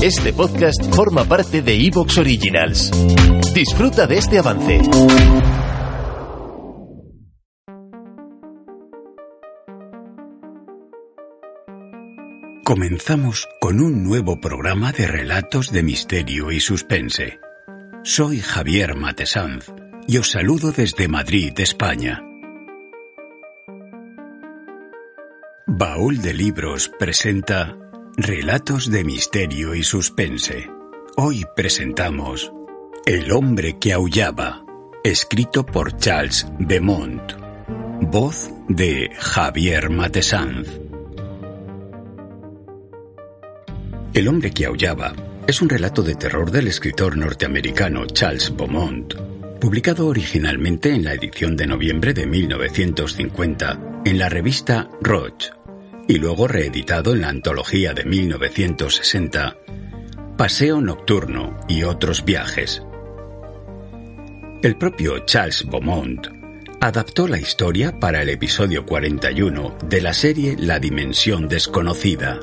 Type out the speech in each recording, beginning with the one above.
Este podcast forma parte de Evox Originals. Disfruta de este avance. Comenzamos con un nuevo programa de relatos de misterio y suspense. Soy Javier Matesanz y os saludo desde Madrid, España. Baúl de Libros presenta Relatos de Misterio y Suspense. Hoy presentamos El hombre que aullaba, escrito por Charles Beaumont. Voz de Javier Matesanz. El hombre que aullaba es un relato de terror del escritor norteamericano Charles Beaumont, publicado originalmente en la edición de noviembre de 1950 en la revista Roche y luego reeditado en la antología de 1960 Paseo Nocturno y otros viajes. El propio Charles Beaumont adaptó la historia para el episodio 41 de la serie La Dimensión Desconocida.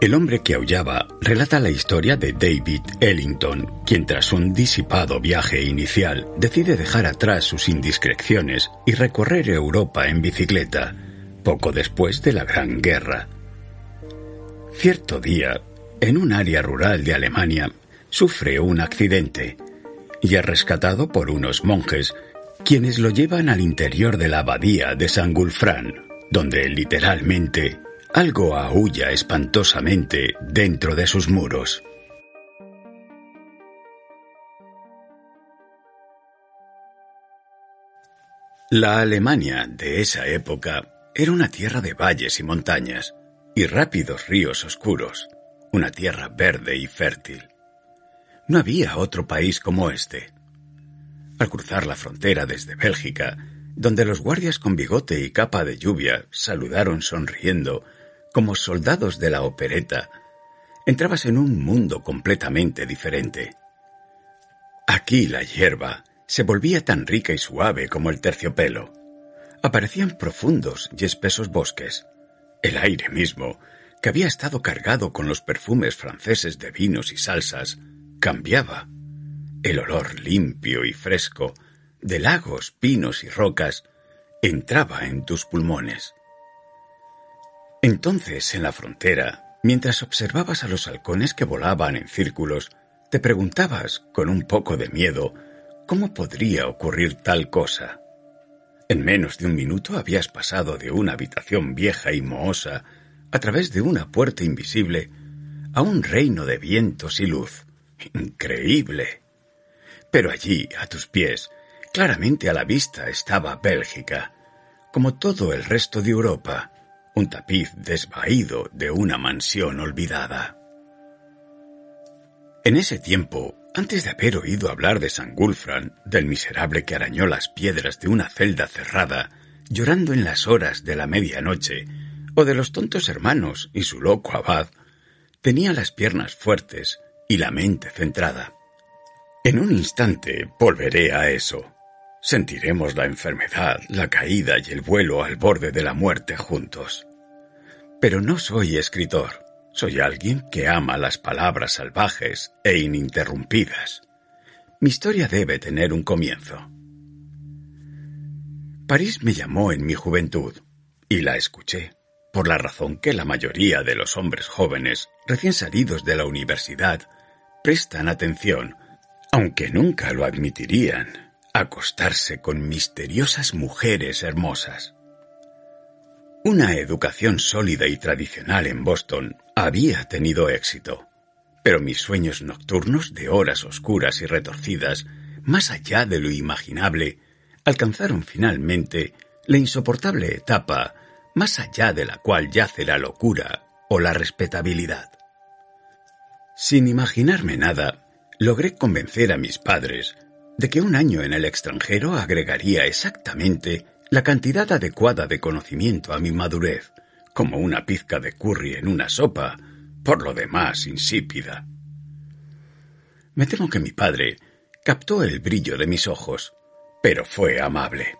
El hombre que aullaba relata la historia de David Ellington, quien tras un disipado viaje inicial decide dejar atrás sus indiscreciones y recorrer Europa en bicicleta, poco después de la Gran Guerra. Cierto día, en un área rural de Alemania, sufre un accidente y es rescatado por unos monjes, quienes lo llevan al interior de la abadía de San Gulfrán, donde literalmente algo aúlla espantosamente dentro de sus muros. La Alemania de esa época era una tierra de valles y montañas, y rápidos ríos oscuros, una tierra verde y fértil. No había otro país como este. Al cruzar la frontera desde Bélgica, donde los guardias con bigote y capa de lluvia saludaron sonriendo como soldados de la opereta, entrabas en un mundo completamente diferente. Aquí la hierba se volvía tan rica y suave como el terciopelo aparecían profundos y espesos bosques. El aire mismo, que había estado cargado con los perfumes franceses de vinos y salsas, cambiaba. El olor limpio y fresco de lagos, pinos y rocas entraba en tus pulmones. Entonces, en la frontera, mientras observabas a los halcones que volaban en círculos, te preguntabas, con un poco de miedo, cómo podría ocurrir tal cosa. En menos de un minuto habías pasado de una habitación vieja y mohosa, a través de una puerta invisible, a un reino de vientos y luz. Increíble. Pero allí, a tus pies, claramente a la vista estaba Bélgica, como todo el resto de Europa, un tapiz desvaído de una mansión olvidada. En ese tiempo, antes de haber oído hablar de San Gulfran, del miserable que arañó las piedras de una celda cerrada, llorando en las horas de la medianoche, o de los tontos hermanos y su loco abad, tenía las piernas fuertes y la mente centrada. En un instante volveré a eso. Sentiremos la enfermedad, la caída y el vuelo al borde de la muerte juntos. Pero no soy escritor. Soy alguien que ama las palabras salvajes e ininterrumpidas. Mi historia debe tener un comienzo. París me llamó en mi juventud y la escuché, por la razón que la mayoría de los hombres jóvenes recién salidos de la universidad prestan atención, aunque nunca lo admitirían, acostarse con misteriosas mujeres hermosas. Una educación sólida y tradicional en Boston había tenido éxito, pero mis sueños nocturnos de horas oscuras y retorcidas, más allá de lo imaginable, alcanzaron finalmente la insoportable etapa más allá de la cual yace la locura o la respetabilidad. Sin imaginarme nada, logré convencer a mis padres de que un año en el extranjero agregaría exactamente la cantidad adecuada de conocimiento a mi madurez, como una pizca de curry en una sopa, por lo demás insípida. Me temo que mi padre captó el brillo de mis ojos, pero fue amable.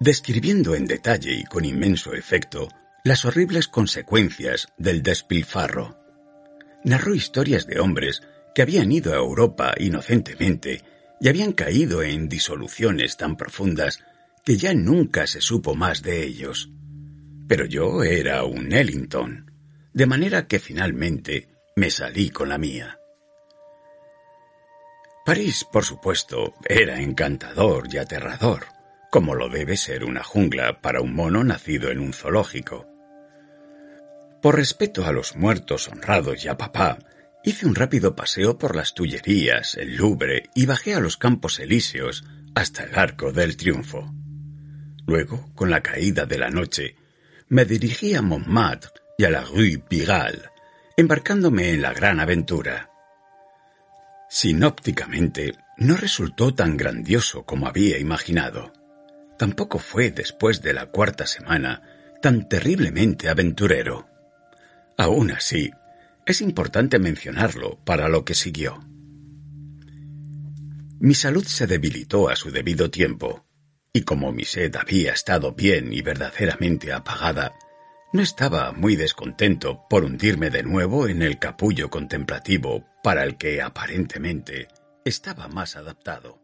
Describiendo en detalle y con inmenso efecto las horribles consecuencias del despilfarro. narró historias de hombres que habían ido a Europa inocentemente y habían caído en disoluciones tan profundas que ya nunca se supo más de ellos. Pero yo era un Ellington, de manera que finalmente me salí con la mía. París, por supuesto, era encantador y aterrador, como lo debe ser una jungla para un mono nacido en un zoológico. Por respeto a los muertos honrados y a papá, hice un rápido paseo por las Tullerías, el Louvre y bajé a los Campos Elíseos hasta el Arco del Triunfo. Luego, con la caída de la noche, me dirigí a Montmartre y a la Rue Pigalle, embarcándome en la gran aventura. Sinópticamente, no resultó tan grandioso como había imaginado. Tampoco fue después de la cuarta semana tan terriblemente aventurero. Aún así, es importante mencionarlo para lo que siguió. Mi salud se debilitó a su debido tiempo, y como mi sed había estado bien y verdaderamente apagada, no estaba muy descontento por hundirme de nuevo en el capullo contemplativo para el que aparentemente estaba más adaptado.